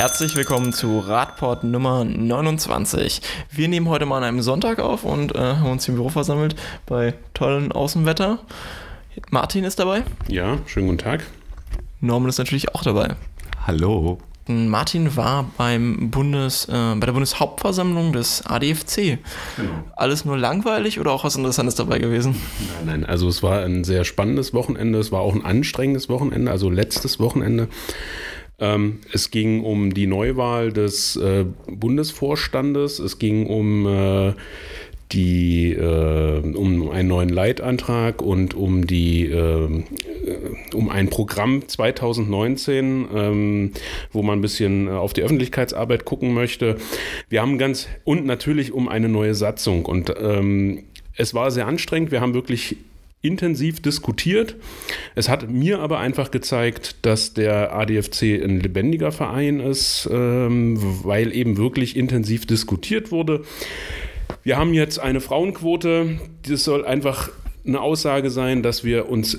Herzlich willkommen zu Radport Nummer 29. Wir nehmen heute mal an einem Sonntag auf und äh, haben uns im Büro versammelt bei tollem Außenwetter. Martin ist dabei. Ja, schönen guten Tag. Norman ist natürlich auch dabei. Hallo. Martin war beim Bundes, äh, bei der Bundeshauptversammlung des ADFC. Genau. Alles nur langweilig oder auch was Interessantes dabei gewesen? Nein, nein, also es war ein sehr spannendes Wochenende, es war auch ein anstrengendes Wochenende, also letztes Wochenende. Ähm, es ging um die Neuwahl des äh, Bundesvorstandes, es ging um äh, die äh, um einen neuen Leitantrag und um die äh, um ein Programm 2019, ähm, wo man ein bisschen auf die Öffentlichkeitsarbeit gucken möchte. Wir haben ganz und natürlich um eine neue Satzung und ähm, es war sehr anstrengend. Wir haben wirklich intensiv diskutiert. Es hat mir aber einfach gezeigt, dass der ADFC ein lebendiger Verein ist, ähm, weil eben wirklich intensiv diskutiert wurde. Wir haben jetzt eine Frauenquote. Das soll einfach eine Aussage sein, dass wir uns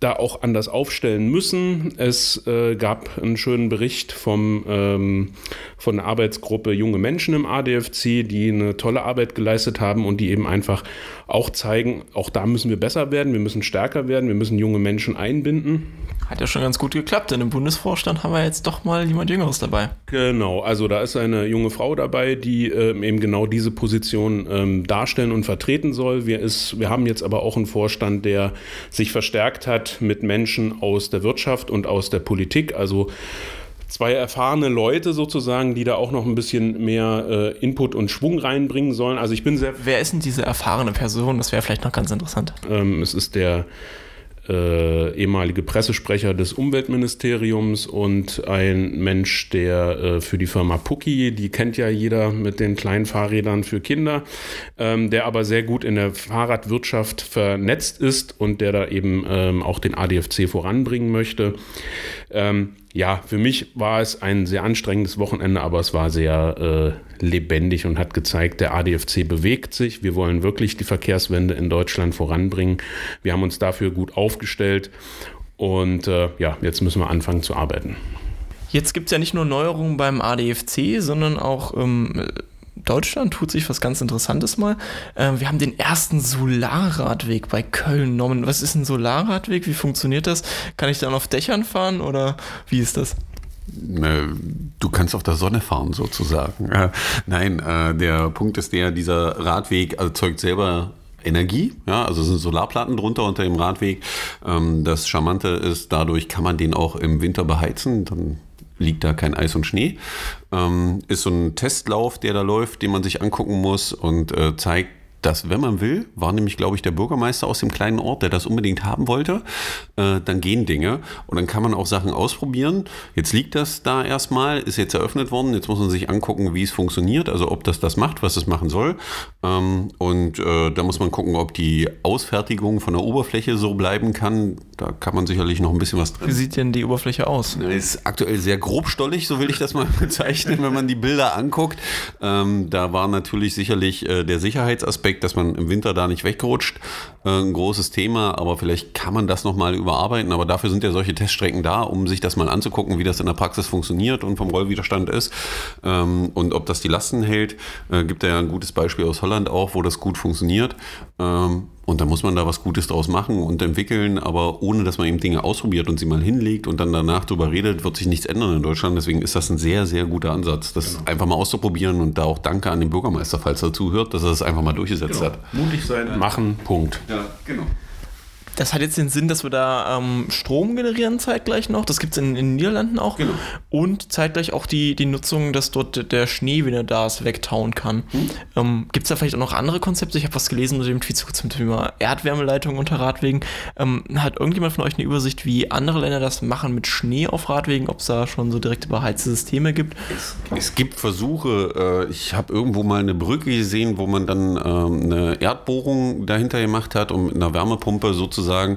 da auch anders aufstellen müssen. Es äh, gab einen schönen Bericht vom, ähm, von der Arbeitsgruppe Junge Menschen im ADFC, die eine tolle Arbeit geleistet haben und die eben einfach auch zeigen, auch da müssen wir besser werden, wir müssen stärker werden, wir müssen junge Menschen einbinden. Hat ja schon ganz gut geklappt, denn im Bundesvorstand haben wir jetzt doch mal jemand Jüngeres dabei. Genau, also da ist eine junge Frau dabei, die äh, eben genau diese Position ähm, darstellen und vertreten soll. Wir, ist, wir haben jetzt aber auch einen Vorstand, der sich verstärkt hat mit Menschen aus der Wirtschaft und aus der Politik. Also zwei erfahrene Leute sozusagen, die da auch noch ein bisschen mehr äh, Input und Schwung reinbringen sollen. Also ich bin sehr. Wer ist denn diese erfahrene Person? Das wäre vielleicht noch ganz interessant. Ähm, es ist der äh, ehemalige Pressesprecher des Umweltministeriums und ein Mensch, der äh, für die Firma Pucki, die kennt ja jeder mit den kleinen Fahrrädern für Kinder, ähm, der aber sehr gut in der Fahrradwirtschaft vernetzt ist und der da eben ähm, auch den ADFC voranbringen möchte. Ähm, ja, für mich war es ein sehr anstrengendes Wochenende, aber es war sehr äh, lebendig und hat gezeigt, der ADFC bewegt sich. Wir wollen wirklich die Verkehrswende in Deutschland voranbringen. Wir haben uns dafür gut aufgestellt und äh, ja, jetzt müssen wir anfangen zu arbeiten. Jetzt gibt es ja nicht nur Neuerungen beim ADFC, sondern auch ähm, Deutschland tut sich was ganz Interessantes mal. Äh, wir haben den ersten Solarradweg bei Köln genommen. Was ist ein Solarradweg? Wie funktioniert das? Kann ich dann auf Dächern fahren oder wie ist das? Äh, du kannst auf der Sonne fahren sozusagen. Nein, äh, der Punkt ist der, dieser Radweg erzeugt selber Energie, ja, also sind Solarplatten drunter unter dem Radweg. Ähm, das Charmante ist, dadurch kann man den auch im Winter beheizen, dann liegt da kein Eis und Schnee. Ähm, ist so ein Testlauf, der da läuft, den man sich angucken muss und äh, zeigt, dass, wenn man will, war nämlich, glaube ich, der Bürgermeister aus dem kleinen Ort, der das unbedingt haben wollte, äh, dann gehen Dinge und dann kann man auch Sachen ausprobieren. Jetzt liegt das da erstmal, ist jetzt eröffnet worden, jetzt muss man sich angucken, wie es funktioniert, also ob das das macht, was es machen soll. Ähm, und äh, da muss man gucken, ob die Ausfertigung von der Oberfläche so bleiben kann. Da kann man sicherlich noch ein bisschen was drin. Wie sieht denn die Oberfläche aus? Ist aktuell sehr grobstollig, so will ich das mal bezeichnen, wenn man die Bilder anguckt. Ähm, da war natürlich sicherlich äh, der Sicherheitsaspekt Aspekt, dass man im Winter da nicht wegrutscht, äh, ein großes Thema, aber vielleicht kann man das nochmal überarbeiten. Aber dafür sind ja solche Teststrecken da, um sich das mal anzugucken, wie das in der Praxis funktioniert und vom Rollwiderstand ist ähm, und ob das die Lasten hält. Äh, gibt ja ein gutes Beispiel aus Holland auch, wo das gut funktioniert. Ähm, und da muss man da was Gutes draus machen und entwickeln, aber ohne dass man eben Dinge ausprobiert und sie mal hinlegt und dann danach drüber redet, wird sich nichts ändern in Deutschland. Deswegen ist das ein sehr, sehr guter Ansatz, das genau. einfach mal auszuprobieren und da auch Danke an den Bürgermeister, falls er zuhört, dass er das einfach mal durchgesetzt genau. hat. Mutig sein, machen, Punkt. Ja, genau. Das hat jetzt den Sinn, dass wir da ähm, Strom generieren zeitgleich noch. Das gibt es in, in, den Niederlanden auch. Genau. Und zeitgleich auch die, die Nutzung, dass dort der Schnee, wenn er da ist, wegtauen kann. Hm. Ähm, gibt es da vielleicht auch noch andere Konzepte? Ich habe was gelesen mit dem Tweet zum Thema Erdwärmeleitung unter Radwegen. Ähm, hat irgendjemand von euch eine Übersicht, wie andere Länder das machen mit Schnee auf Radwegen? Ob es da schon so direkte beheizte Systeme gibt? Es, es gibt Versuche. Äh, ich habe irgendwo mal eine Brücke gesehen, wo man dann ähm, eine Erdbohrung dahinter gemacht hat, um mit einer Wärmepumpe sozusagen sozusagen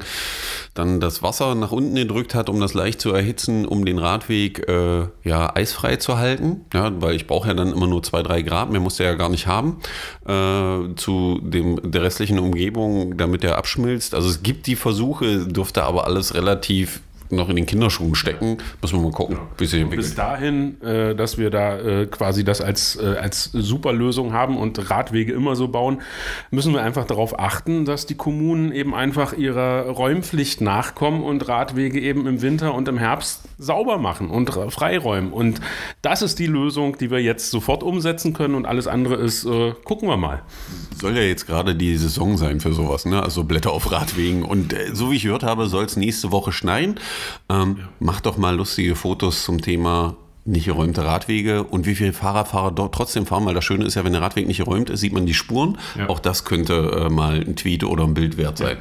dann das Wasser nach unten gedrückt hat, um das leicht zu erhitzen, um den Radweg äh, ja, eisfrei zu halten. Ja, weil ich brauche ja dann immer nur zwei, drei Grad, mehr muss der ja gar nicht haben, äh, zu dem, der restlichen Umgebung, damit der abschmilzt. Also es gibt die Versuche, dürfte aber alles relativ noch in den Kinderschuhen stecken. Müssen wir mal gucken, wie sich entwickelt. Bis dahin, äh, dass wir da äh, quasi das als, äh, als super Lösung haben und Radwege immer so bauen, müssen wir einfach darauf achten, dass die Kommunen eben einfach ihrer Räumpflicht nachkommen und Radwege eben im Winter und im Herbst sauber machen und freiräumen. Und das ist die Lösung, die wir jetzt sofort umsetzen können und alles andere ist, äh, gucken wir mal. Soll ja jetzt gerade die Saison sein für sowas, ne? Also Blätter auf Radwegen. Und äh, so wie ich gehört habe, soll es nächste Woche schneien. Ähm, Macht doch mal lustige Fotos zum Thema nicht geräumte Radwege und wie viele Fahrradfahrer dort trotzdem fahren, weil das Schöne ist ja, wenn der Radweg nicht geräumt ist, sieht man die Spuren. Ja. Auch das könnte äh, mal ein Tweet oder ein Bild wert sein.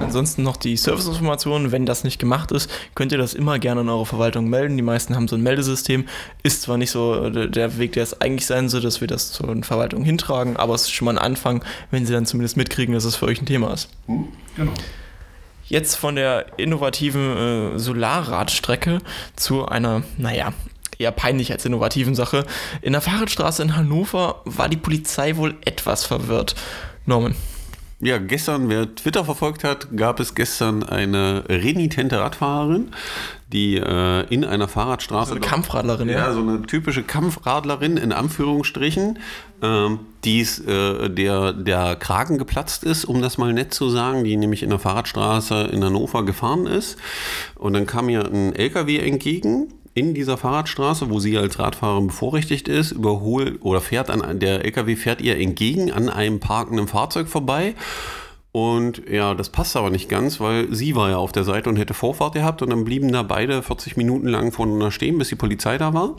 Ansonsten noch die Serviceinformationen. Wenn das nicht gemacht ist, könnt ihr das immer gerne in eurer Verwaltung melden. Die meisten haben so ein Meldesystem. Ist zwar nicht so äh, der Weg, der es eigentlich sein soll, dass wir das zur Verwaltung hintragen, aber es ist schon mal ein Anfang, wenn sie dann zumindest mitkriegen, dass es für euch ein Thema ist. Genau. Jetzt von der innovativen äh, Solarradstrecke zu einer, naja, eher peinlich als innovativen Sache. In der Fahrradstraße in Hannover war die Polizei wohl etwas verwirrt. Norman. Ja, gestern, wer Twitter verfolgt hat, gab es gestern eine renitente Radfahrerin, die äh, in einer Fahrradstraße. So eine Kampfradlerin, ja. ja. so eine typische Kampfradlerin in Anführungsstrichen, ähm, die äh, der, der Kragen geplatzt ist, um das mal nett zu sagen, die nämlich in der Fahrradstraße in Hannover gefahren ist. Und dann kam ihr ein LKW entgegen in dieser Fahrradstraße, wo sie als Radfahrerin bevorrechtigt ist, überholt oder fährt an der LKW fährt ihr entgegen an einem parkenden Fahrzeug vorbei. Und ja, das passt aber nicht ganz, weil sie war ja auf der Seite und hätte Vorfahrt gehabt und dann blieben da beide 40 Minuten lang voneinander stehen, bis die Polizei da war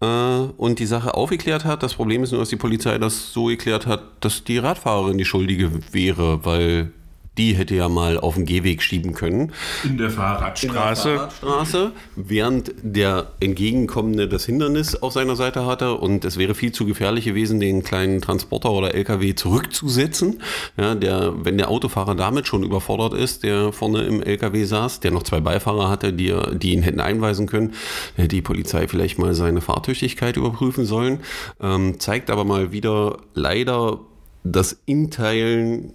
äh, und die Sache aufgeklärt hat. Das Problem ist nur, dass die Polizei das so geklärt hat, dass die Radfahrerin die Schuldige wäre, weil die hätte ja mal auf den Gehweg schieben können. In der Fahrradstraße. Fahrradstraße, während der entgegenkommende das Hindernis auf seiner Seite hatte und es wäre viel zu gefährlich gewesen, den kleinen Transporter oder LKW zurückzusetzen. Ja, der, wenn der Autofahrer damit schon überfordert ist, der vorne im LKW saß, der noch zwei Beifahrer hatte, die, die ihn hätten einweisen können, hätte die Polizei vielleicht mal seine Fahrtüchtigkeit überprüfen sollen. Ähm, zeigt aber mal wieder leider das Inteilen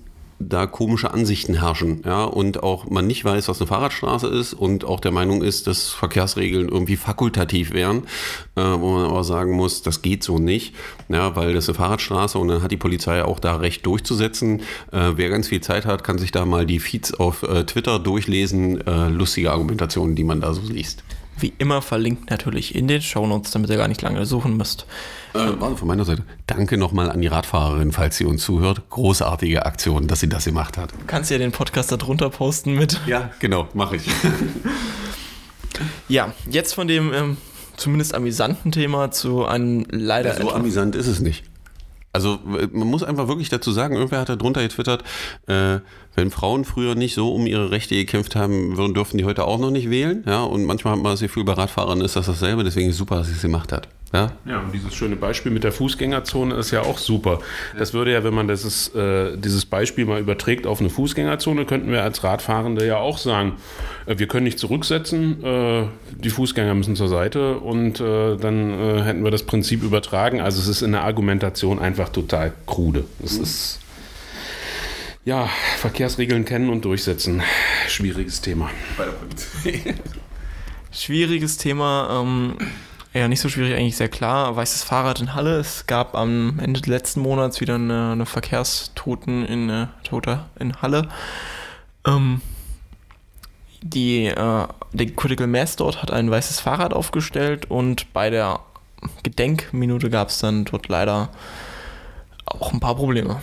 da komische Ansichten herrschen, ja, und auch man nicht weiß, was eine Fahrradstraße ist und auch der Meinung ist, dass Verkehrsregeln irgendwie fakultativ wären, äh, wo man aber sagen muss, das geht so nicht, ja, weil das eine Fahrradstraße und dann hat die Polizei auch da Recht durchzusetzen. Äh, wer ganz viel Zeit hat, kann sich da mal die Feeds auf äh, Twitter durchlesen, äh, lustige Argumentationen, die man da so liest. Wie immer verlinkt natürlich in den Shownotes, damit ihr gar nicht lange suchen müsst. Äh, warte, von meiner Seite. Danke nochmal an die Radfahrerin, falls sie uns zuhört. Großartige Aktion, dass sie das gemacht hat. Du kannst ja den Podcast da drunter posten mit. Ja, genau, mache ich. Ja, jetzt von dem ähm, zumindest amüsanten Thema zu einem leider So etwas- amüsant ist es nicht. Also man muss einfach wirklich dazu sagen, irgendwer hat da drunter getwittert, äh, wenn Frauen früher nicht so um ihre Rechte gekämpft haben würden, dürften die heute auch noch nicht wählen. Ja, und manchmal hat man das Gefühl, bei Radfahrern ist das dasselbe, deswegen ist es super, dass sie es gemacht hat. Ja, Ja, und dieses schöne Beispiel mit der Fußgängerzone ist ja auch super. Das würde ja, wenn man dieses, äh, dieses Beispiel mal überträgt auf eine Fußgängerzone, könnten wir als Radfahrende ja auch sagen, äh, wir können nicht zurücksetzen, äh, die Fußgänger müssen zur Seite und äh, dann äh, hätten wir das Prinzip übertragen. Also es ist in der Argumentation einfach total krude. Es ist ja, Verkehrsregeln kennen und durchsetzen. Schwieriges Thema. Schwieriges Thema. Ähm, ja, nicht so schwierig, eigentlich sehr klar. Weißes Fahrrad in Halle. Es gab am Ende letzten Monats wieder eine, eine Verkehrstoten in, äh, Tote in Halle. Ähm, die, äh, der Critical Mass dort hat ein weißes Fahrrad aufgestellt und bei der Gedenkminute gab es dann dort leider auch ein paar Probleme.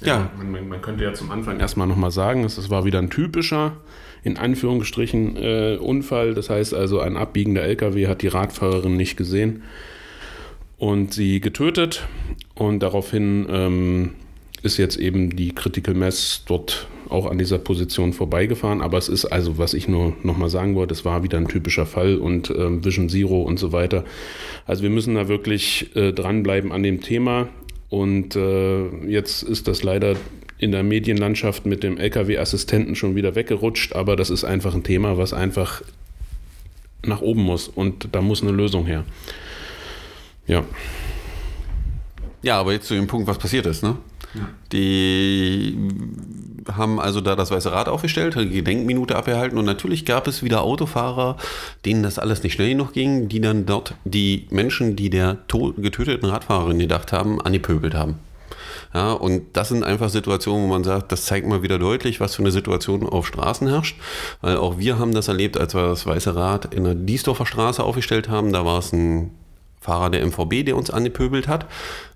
Ja. Man, man, könnte ja zum Anfang erstmal nochmal sagen, es war wieder ein typischer, in Anführungsstrichen, äh, Unfall. Das heißt also, ein abbiegender LKW hat die Radfahrerin nicht gesehen und sie getötet. Und daraufhin ähm, ist jetzt eben die Critical Mass dort auch an dieser Position vorbeigefahren. Aber es ist also, was ich nur nochmal sagen wollte, es war wieder ein typischer Fall und ähm, Vision Zero und so weiter. Also wir müssen da wirklich äh, dranbleiben an dem Thema. Und äh, jetzt ist das leider in der Medienlandschaft mit dem LKW-Assistenten schon wieder weggerutscht, aber das ist einfach ein Thema, was einfach nach oben muss und da muss eine Lösung her. Ja. Ja, aber jetzt zu dem Punkt, was passiert ist, ne? Die haben also da das Weiße Rad aufgestellt, eine Gedenkminute abgehalten und natürlich gab es wieder Autofahrer, denen das alles nicht schnell genug ging, die dann dort die Menschen, die der getöteten Radfahrerin gedacht haben, angepöbelt haben. Ja, und das sind einfach Situationen, wo man sagt, das zeigt mal wieder deutlich, was für eine Situation auf Straßen herrscht. Weil auch wir haben das erlebt, als wir das Weiße Rad in der Diesdorfer Straße aufgestellt haben. Da war es ein Fahrer der MVB, der uns angepöbelt hat.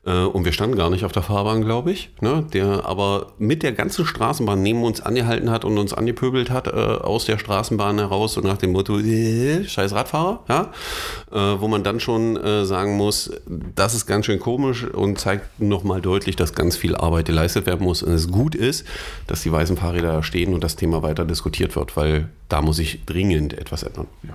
Äh, und wir standen gar nicht auf der Fahrbahn, glaube ich. Ne? Der aber mit der ganzen Straßenbahn neben uns angehalten hat und uns angepöbelt hat äh, aus der Straßenbahn heraus und nach dem Motto, äh, scheiß Radfahrer. Ja? Äh, wo man dann schon äh, sagen muss, das ist ganz schön komisch und zeigt nochmal deutlich, dass ganz viel Arbeit geleistet werden muss und es gut ist, dass die weißen Fahrräder stehen und das Thema weiter diskutiert wird, weil da muss sich dringend etwas ändern. Ja.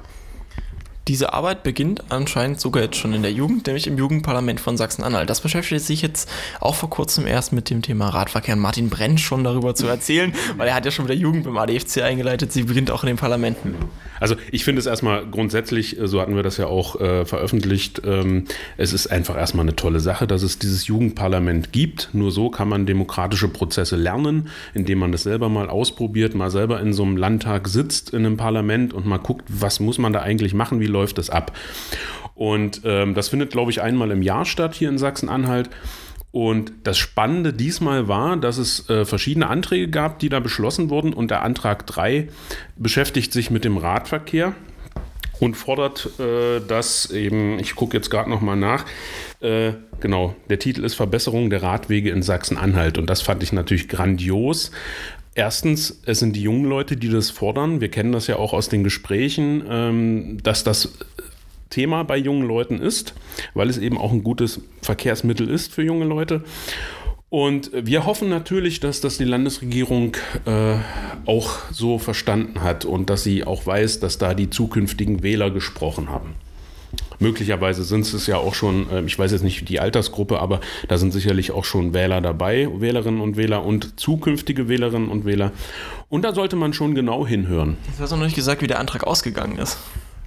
Diese Arbeit beginnt anscheinend sogar jetzt schon in der Jugend, nämlich im Jugendparlament von Sachsen-Anhalt. Das beschäftigt sich jetzt auch vor kurzem erst mit dem Thema Radverkehr. Martin brennt schon darüber zu erzählen, weil er hat ja schon mit der Jugend beim ADFC eingeleitet. Sie beginnt auch in den Parlamenten. Also ich finde es erstmal grundsätzlich, äh, so hatten wir das ja auch äh, veröffentlicht, ähm, es ist einfach erstmal eine tolle Sache, dass es dieses Jugendparlament gibt. Nur so kann man demokratische Prozesse lernen, indem man das selber mal ausprobiert, mal selber in so einem Landtag sitzt, in einem Parlament und mal guckt, was muss man da eigentlich machen, wie läuft das ab. Und ähm, das findet, glaube ich, einmal im Jahr statt hier in Sachsen-Anhalt. Und das Spannende diesmal war, dass es äh, verschiedene Anträge gab, die da beschlossen wurden. Und der Antrag 3 beschäftigt sich mit dem Radverkehr und fordert äh, das eben, ich gucke jetzt gerade nochmal nach, äh, genau, der Titel ist Verbesserung der Radwege in Sachsen-Anhalt. Und das fand ich natürlich grandios. Erstens, es sind die jungen Leute, die das fordern. Wir kennen das ja auch aus den Gesprächen, ähm, dass das Thema bei jungen Leuten ist, weil es eben auch ein gutes Verkehrsmittel ist für junge Leute. Und wir hoffen natürlich, dass das die Landesregierung äh, auch so verstanden hat und dass sie auch weiß, dass da die zukünftigen Wähler gesprochen haben. Möglicherweise sind es ja auch schon, äh, ich weiß jetzt nicht die Altersgruppe, aber da sind sicherlich auch schon Wähler dabei, Wählerinnen und Wähler und zukünftige Wählerinnen und Wähler. Und da sollte man schon genau hinhören. Jetzt hast du noch nicht gesagt, wie der Antrag ausgegangen ist.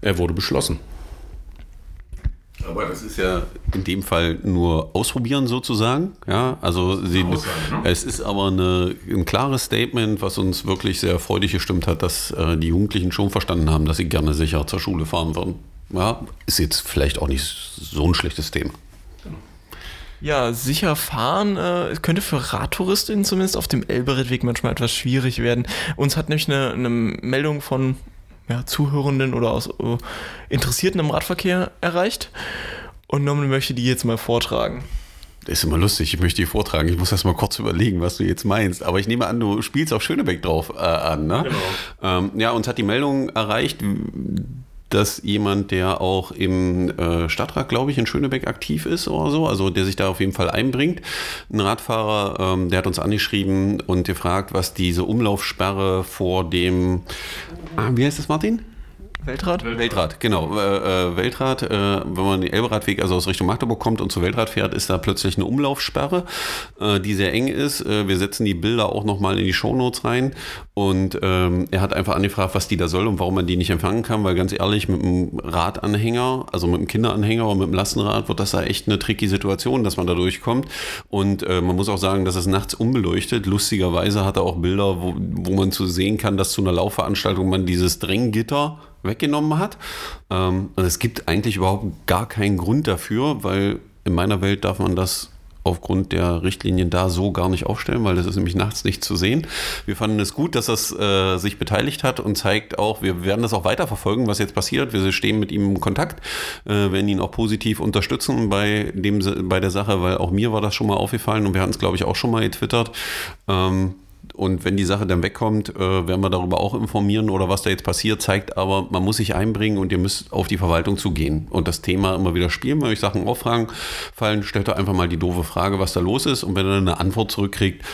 Er wurde beschlossen. Aber das ist ja in dem Fall nur ausprobieren sozusagen. Ja, also sie, ne? es ist aber eine, ein klares Statement, was uns wirklich sehr freudig gestimmt hat, dass äh, die Jugendlichen schon verstanden haben, dass sie gerne sicher zur Schule fahren würden. Ja, ist jetzt vielleicht auch nicht so ein schlechtes Thema. Ja, sicher fahren äh, könnte für Radtouristinnen zumindest auf dem Elberedweg manchmal etwas schwierig werden. Uns hat nämlich eine, eine Meldung von ja, Zuhörenden oder aus uh, Interessierten im Radverkehr erreicht. Und Norman möchte die jetzt mal vortragen. Das ist immer lustig, ich möchte die vortragen. Ich muss erst mal kurz überlegen, was du jetzt meinst. Aber ich nehme an, du spielst auf Schönebeck drauf äh, an, ne? Genau. Ähm, ja, uns hat die Meldung erreicht, dass jemand, der auch im äh, Stadtrat, glaube ich, in Schönebeck aktiv ist oder so, also der sich da auf jeden Fall einbringt, ein Radfahrer, ähm, der hat uns angeschrieben und gefragt, was diese Umlaufsperre vor dem, ah, wie heißt das, Martin? Weltrad? Weltrad, genau. Äh, äh, Weltrad, äh, wenn man den Elberadweg, also aus Richtung Magdeburg kommt und zu Weltrad fährt, ist da plötzlich eine Umlaufsperre, äh, die sehr eng ist. Äh, wir setzen die Bilder auch nochmal in die Shownotes rein. Und ähm, er hat einfach angefragt, was die da soll und warum man die nicht empfangen kann, weil ganz ehrlich, mit einem Radanhänger, also mit einem Kinderanhänger oder mit einem Lastenrad, wird das da echt eine tricky Situation, dass man da durchkommt. Und äh, man muss auch sagen, dass es nachts unbeleuchtet. Lustigerweise hat er auch Bilder, wo, wo man zu sehen kann, dass zu einer Laufveranstaltung man dieses Dränggitter weggenommen hat. Ähm, und es gibt eigentlich überhaupt gar keinen Grund dafür, weil in meiner Welt darf man das aufgrund der Richtlinien da so gar nicht aufstellen, weil das ist nämlich nachts nicht zu sehen. Wir fanden es gut, dass das äh, sich beteiligt hat und zeigt auch, wir werden das auch weiterverfolgen, was jetzt passiert. Wir stehen mit ihm in Kontakt, äh, werden ihn auch positiv unterstützen bei, dem, bei der Sache, weil auch mir war das schon mal aufgefallen und wir hatten es, glaube ich, auch schon mal getwittert. Ähm, und wenn die Sache dann wegkommt, äh, werden wir darüber auch informieren oder was da jetzt passiert, zeigt aber, man muss sich einbringen und ihr müsst auf die Verwaltung zugehen und das Thema immer wieder spielen. Wenn euch Sachen auffragen fallen, stellt ihr einfach mal die doofe Frage, was da los ist. Und wenn ihr eine Antwort zurückkriegt,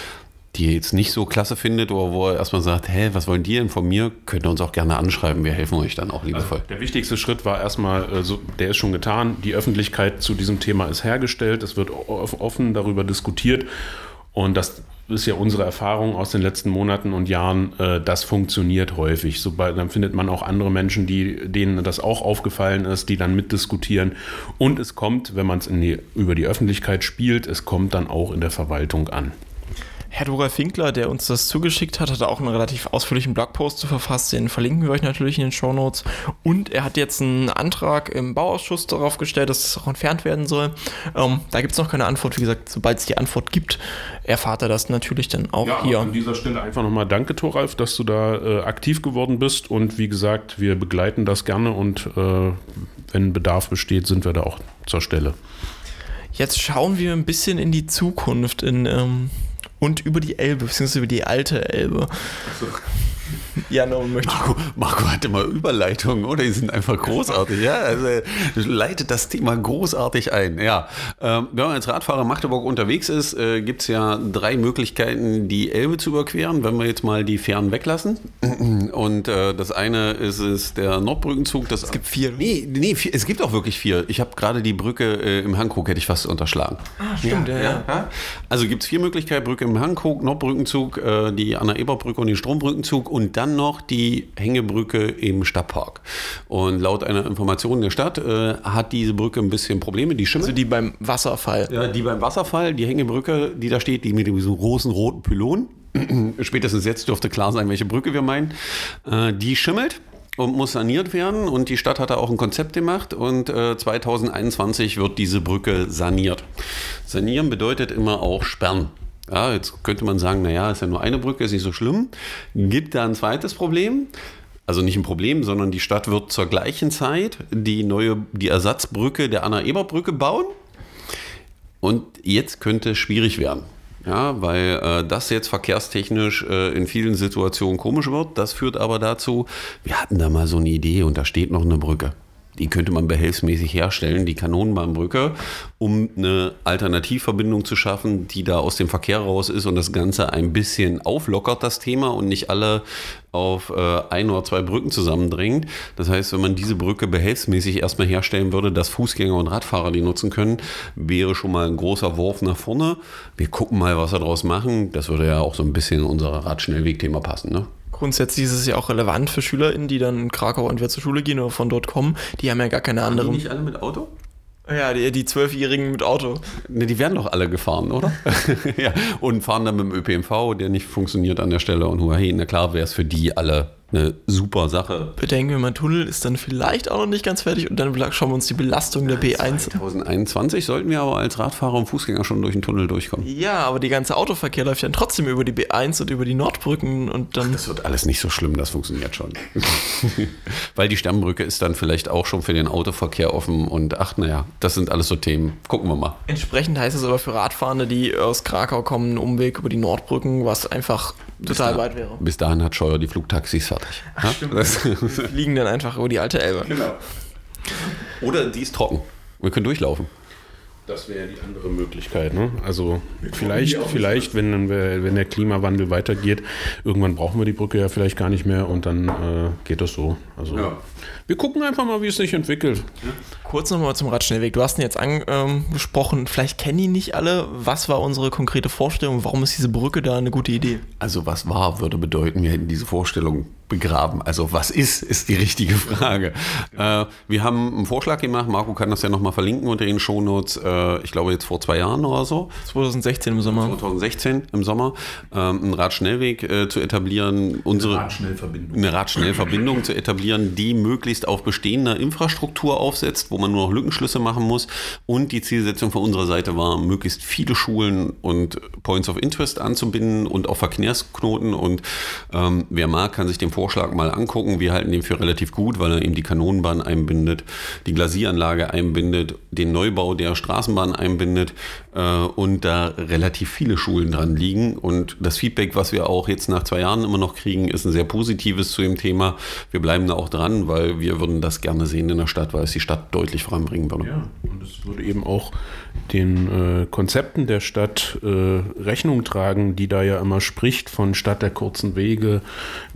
die ihr jetzt nicht so klasse findet oder wo er erstmal sagt, hä, was wollen die denn von mir, könnt ihr uns auch gerne anschreiben. Wir helfen euch dann auch liebevoll. Also der wichtigste Schritt war erstmal, also der ist schon getan, die Öffentlichkeit zu diesem Thema ist hergestellt, es wird offen darüber diskutiert und das ist ja unsere Erfahrung aus den letzten Monaten und Jahren, äh, das funktioniert häufig. Sobald, dann findet man auch andere Menschen, die, denen das auch aufgefallen ist, die dann mitdiskutieren. Und es kommt, wenn man es über die Öffentlichkeit spielt, es kommt dann auch in der Verwaltung an. Herr Dora Finkler, der uns das zugeschickt hat, hat auch einen relativ ausführlichen Blogpost zu verfasst. Den verlinken wir euch natürlich in den Show Notes. Und er hat jetzt einen Antrag im Bauausschuss darauf gestellt, dass es auch entfernt werden soll. Ähm, da gibt es noch keine Antwort. Wie gesagt, sobald es die Antwort gibt, erfahrt er das natürlich dann auch ja, hier. An dieser Stelle einfach nochmal danke, Thoralf, dass du da äh, aktiv geworden bist. Und wie gesagt, wir begleiten das gerne und äh, wenn Bedarf besteht, sind wir da auch zur Stelle. Jetzt schauen wir ein bisschen in die Zukunft in, ähm, und über die Elbe, beziehungsweise über die alte Elbe. So. Ja, no, möchte Marco, Marco hat immer Überleitungen, oder? Die sind einfach großartig. Ja, also leitet das Thema großartig ein. Ja, ähm, wenn man als Radfahrer Magdeburg unterwegs ist, äh, gibt es ja drei Möglichkeiten, die Elbe zu überqueren, wenn wir jetzt mal die Fähren weglassen. Und äh, das eine ist, ist der Nordbrückenzug. Das es gibt vier. Nee, nee vier, es gibt auch wirklich vier. Ich habe gerade die Brücke äh, im Hankook, hätte ich fast unterschlagen. Ah, stimmt, ja. ja, ja. Also gibt es vier Möglichkeiten, Brücke im Hankook, Nordbrückenzug, äh, die Anna-Eber-Brücke und den Strombrückenzug und dann noch die Hängebrücke im Stadtpark. Und laut einer Information der Stadt äh, hat diese Brücke ein bisschen Probleme. Die Schimmel. Also die beim Wasserfall. Ja, die beim Wasserfall, die Hängebrücke, die da steht, die mit diesem großen roten Pylon. Spätestens jetzt dürfte klar sein, welche Brücke wir meinen. Äh, die schimmelt und muss saniert werden. Und die Stadt hat da auch ein Konzept gemacht. Und äh, 2021 wird diese Brücke saniert. Sanieren bedeutet immer auch sperren. Ja, jetzt könnte man sagen, naja, ist ja nur eine Brücke, ist nicht so schlimm. Gibt da ein zweites Problem. Also nicht ein Problem, sondern die Stadt wird zur gleichen Zeit die neue, die Ersatzbrücke der Anna-Eber-Brücke bauen. Und jetzt könnte es schwierig werden. Ja, weil äh, das jetzt verkehrstechnisch äh, in vielen Situationen komisch wird. Das führt aber dazu, wir hatten da mal so eine Idee und da steht noch eine Brücke die könnte man behelfsmäßig herstellen, die Kanonenbahnbrücke, um eine Alternativverbindung zu schaffen, die da aus dem Verkehr raus ist und das Ganze ein bisschen auflockert, das Thema, und nicht alle auf äh, ein oder zwei Brücken zusammendrängt. Das heißt, wenn man diese Brücke behelfsmäßig erstmal herstellen würde, dass Fußgänger und Radfahrer die nutzen können, wäre schon mal ein großer Wurf nach vorne. Wir gucken mal, was wir daraus machen. Das würde ja auch so ein bisschen in unser Radschnellweg-Thema passen. Ne? Grundsätzlich ist es ja auch relevant für SchülerInnen, die dann in Krakau entweder zur Schule gehen oder von dort kommen. Die haben ja gar keine anderen. Haben die nicht alle mit Auto? Ja, die Zwölfjährigen mit Auto. Ne, die werden doch alle gefahren, oder? ja, und fahren dann mit dem ÖPNV, der nicht funktioniert an der Stelle. Und hey, na klar wäre es für die alle eine super Sache. Bedenken wir mal, Tunnel ist dann vielleicht auch noch nicht ganz fertig und dann schauen wir uns die Belastung der B1 2021 sollten wir aber als Radfahrer und Fußgänger schon durch den Tunnel durchkommen. Ja, aber die ganze Autoverkehr läuft dann trotzdem über die B1 und über die Nordbrücken und dann. Ach, das wird alles nicht so schlimm, das funktioniert schon. Weil die Sternbrücke ist dann vielleicht auch schon für den Autoverkehr offen und ach naja, das sind alles so Themen. Gucken wir mal. Entsprechend heißt es aber für Radfahrende, die aus Krakau kommen, einen Umweg über die Nordbrücken, was einfach total da, weit wäre. Bis dahin hat Scheuer die Flugtaxis fertig. Ach, fliegen dann einfach über die alte Elbe. Genau. Oder die ist trocken. Wir können durchlaufen. Das wäre die andere Möglichkeit. Ne? Also vielleicht, vielleicht wenn, wenn der Klimawandel weitergeht, irgendwann brauchen wir die Brücke ja vielleicht gar nicht mehr und dann äh, geht das so. Also ja. wir gucken einfach mal, wie es sich entwickelt. Kurz nochmal zum Radschnellweg. Du hast ihn jetzt angesprochen, vielleicht kennen ihn nicht alle. Was war unsere konkrete Vorstellung? Warum ist diese Brücke da eine gute Idee? Also was war, würde bedeuten, wir hätten diese Vorstellung begraben. Also was ist, ist die richtige Frage. Äh, wir haben einen Vorschlag gemacht, Marco kann das ja nochmal verlinken unter den Shownotes, äh, ich glaube jetzt vor zwei Jahren oder so. 2016 im Sommer. 2016 im Sommer, äh, einen Radschnellweg äh, zu etablieren, unsere eine Radschnellverbindung. eine Radschnellverbindung zu etablieren, die möglichst auf bestehender Infrastruktur aufsetzt, wo man nur noch Lückenschlüsse machen muss. Und die Zielsetzung von unserer Seite war, möglichst viele Schulen und Points of Interest anzubinden und auch Verkehrsknoten. Und ähm, wer mag, kann sich den Vorschlag mal angucken. Wir halten den für relativ gut, weil er eben die Kanonenbahn einbindet, die Glasieranlage einbindet, den Neubau der Straßenbahn einbindet äh, und da relativ viele Schulen dran liegen. Und das Feedback, was wir auch jetzt nach zwei Jahren immer noch kriegen, ist ein sehr positives zu dem Thema. Wir bleiben da auch dran, weil wir würden das gerne sehen in der Stadt, weil es die Stadt deutlich voranbringen würde. Ja, und es würde eben auch den äh, Konzepten der Stadt äh, Rechnung tragen, die da ja immer spricht von Stadt der kurzen Wege,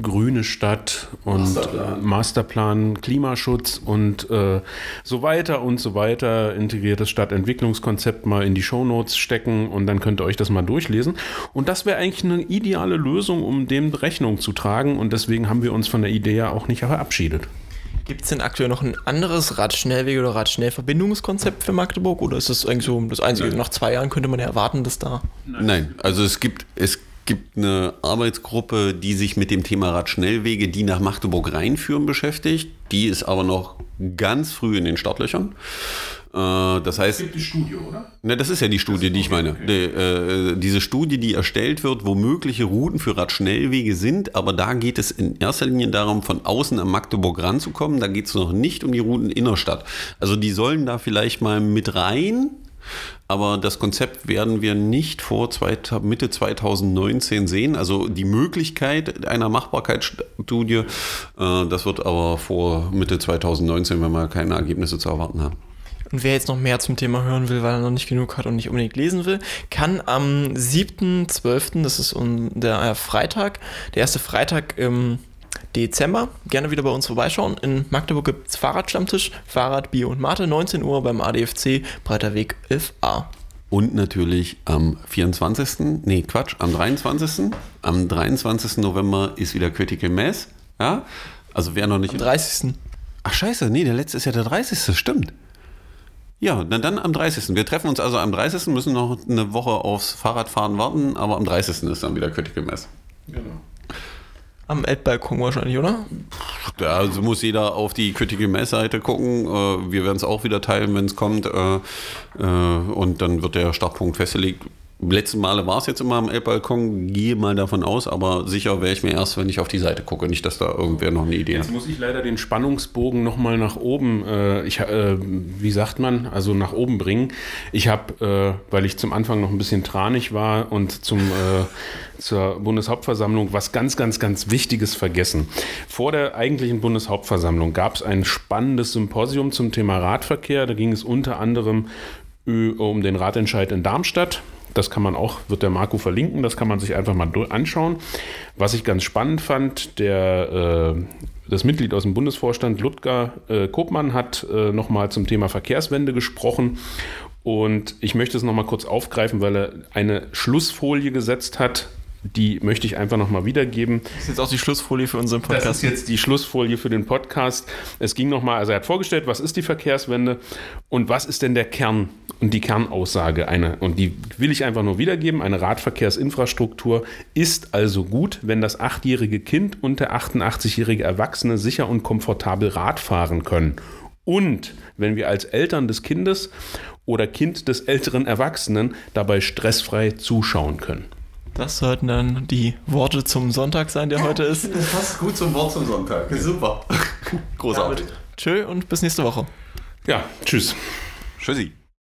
grüne Stadt und Masterplan, Masterplan Klimaschutz und äh, so weiter und so weiter, integriertes Stadtentwicklungskonzept mal in die Shownotes stecken und dann könnt ihr euch das mal durchlesen. Und das wäre eigentlich eine ideale Lösung, um dem Rechnung zu tragen und deswegen haben wir uns von der Idee ja auch nicht verabschiedet. Gibt es denn aktuell noch ein anderes Radschnellwege- oder Radschnellverbindungskonzept für Magdeburg? Oder ist das eigentlich so das Einzige? Nach zwei Jahren könnte man ja erwarten, dass da. Nein, also es gibt, es gibt eine Arbeitsgruppe, die sich mit dem Thema Radschnellwege, die nach Magdeburg reinführen, beschäftigt. Die ist aber noch ganz früh in den Startlöchern. Äh, das heißt. gibt die Studie, oder? Ne, das ist ja die Studie, die ich meine. Die, äh, diese Studie, die erstellt wird, wo mögliche Routen für Radschnellwege sind, aber da geht es in erster Linie darum, von außen am Magdeburg ranzukommen. Da geht es noch nicht um die Routen innerstadt. Also die sollen da vielleicht mal mit rein, aber das Konzept werden wir nicht vor zwei, Mitte 2019 sehen. Also die Möglichkeit einer Machbarkeitsstudie, äh, das wird aber vor Mitte 2019, wenn wir keine Ergebnisse zu erwarten haben. Und wer jetzt noch mehr zum Thema hören will, weil er noch nicht genug hat und nicht unbedingt lesen will, kann am 7.12., das ist der äh, Freitag, der erste Freitag im Dezember, gerne wieder bei uns vorbeischauen. In Magdeburg gibt es Fahrradstammtisch, Fahrrad, Bio und Mate, 19 Uhr beim ADFC, Breiter Weg 11a. Und natürlich am 24. Nee, Quatsch, am 23. Am 23. November ist wieder Critical Mass. Ja? Also wer noch nicht. Am 30. Ach scheiße, nee, der letzte ist ja der 30. Stimmt. Ja, dann, dann am 30. Wir treffen uns also am 30. müssen noch eine Woche aufs Fahrradfahren warten, aber am 30. ist dann wieder Critical Mass. Genau. Am Elbbalkon wahrscheinlich, oder? Da also muss jeder auf die Critical Mass Seite gucken. Äh, wir werden es auch wieder teilen, wenn es kommt. Äh, äh, und dann wird der Startpunkt festgelegt letzten Male war es jetzt immer am Elbbalkon, gehe mal davon aus, aber sicher wäre ich mir erst, wenn ich auf die Seite gucke, nicht, dass da irgendwer noch eine Idee hat. Jetzt muss ich leider den Spannungsbogen nochmal nach oben, äh, ich, äh, wie sagt man, also nach oben bringen. Ich habe, äh, weil ich zum Anfang noch ein bisschen tranig war und zum, äh, zur Bundeshauptversammlung was ganz, ganz, ganz Wichtiges vergessen. Vor der eigentlichen Bundeshauptversammlung gab es ein spannendes Symposium zum Thema Radverkehr. Da ging es unter anderem um den Ratentscheid in Darmstadt. Das kann man auch, wird der Marco verlinken, das kann man sich einfach mal anschauen. Was ich ganz spannend fand, der, äh, das Mitglied aus dem Bundesvorstand, Ludger äh, Kopmann, hat äh, nochmal zum Thema Verkehrswende gesprochen. Und ich möchte es nochmal kurz aufgreifen, weil er eine Schlussfolie gesetzt hat, die möchte ich einfach nochmal wiedergeben. Das ist jetzt auch die Schlussfolie für unseren Podcast. Das ist jetzt die Schlussfolie für den Podcast. Es ging nochmal, also er hat vorgestellt, was ist die Verkehrswende und was ist denn der Kern und die Kernaussage eine, und die will ich einfach nur wiedergeben, eine Radverkehrsinfrastruktur ist also gut, wenn das achtjährige Kind und der 88-jährige Erwachsene sicher und komfortabel Rad fahren können. Und wenn wir als Eltern des Kindes oder Kind des älteren Erwachsenen dabei stressfrei zuschauen können. Das sollten dann die Worte zum Sonntag sein, der ja, heute ist. Das passt gut zum Wort zum Sonntag. Super. Großartig. Tschö und bis nächste Woche. Ja, tschüss. Tschüssi.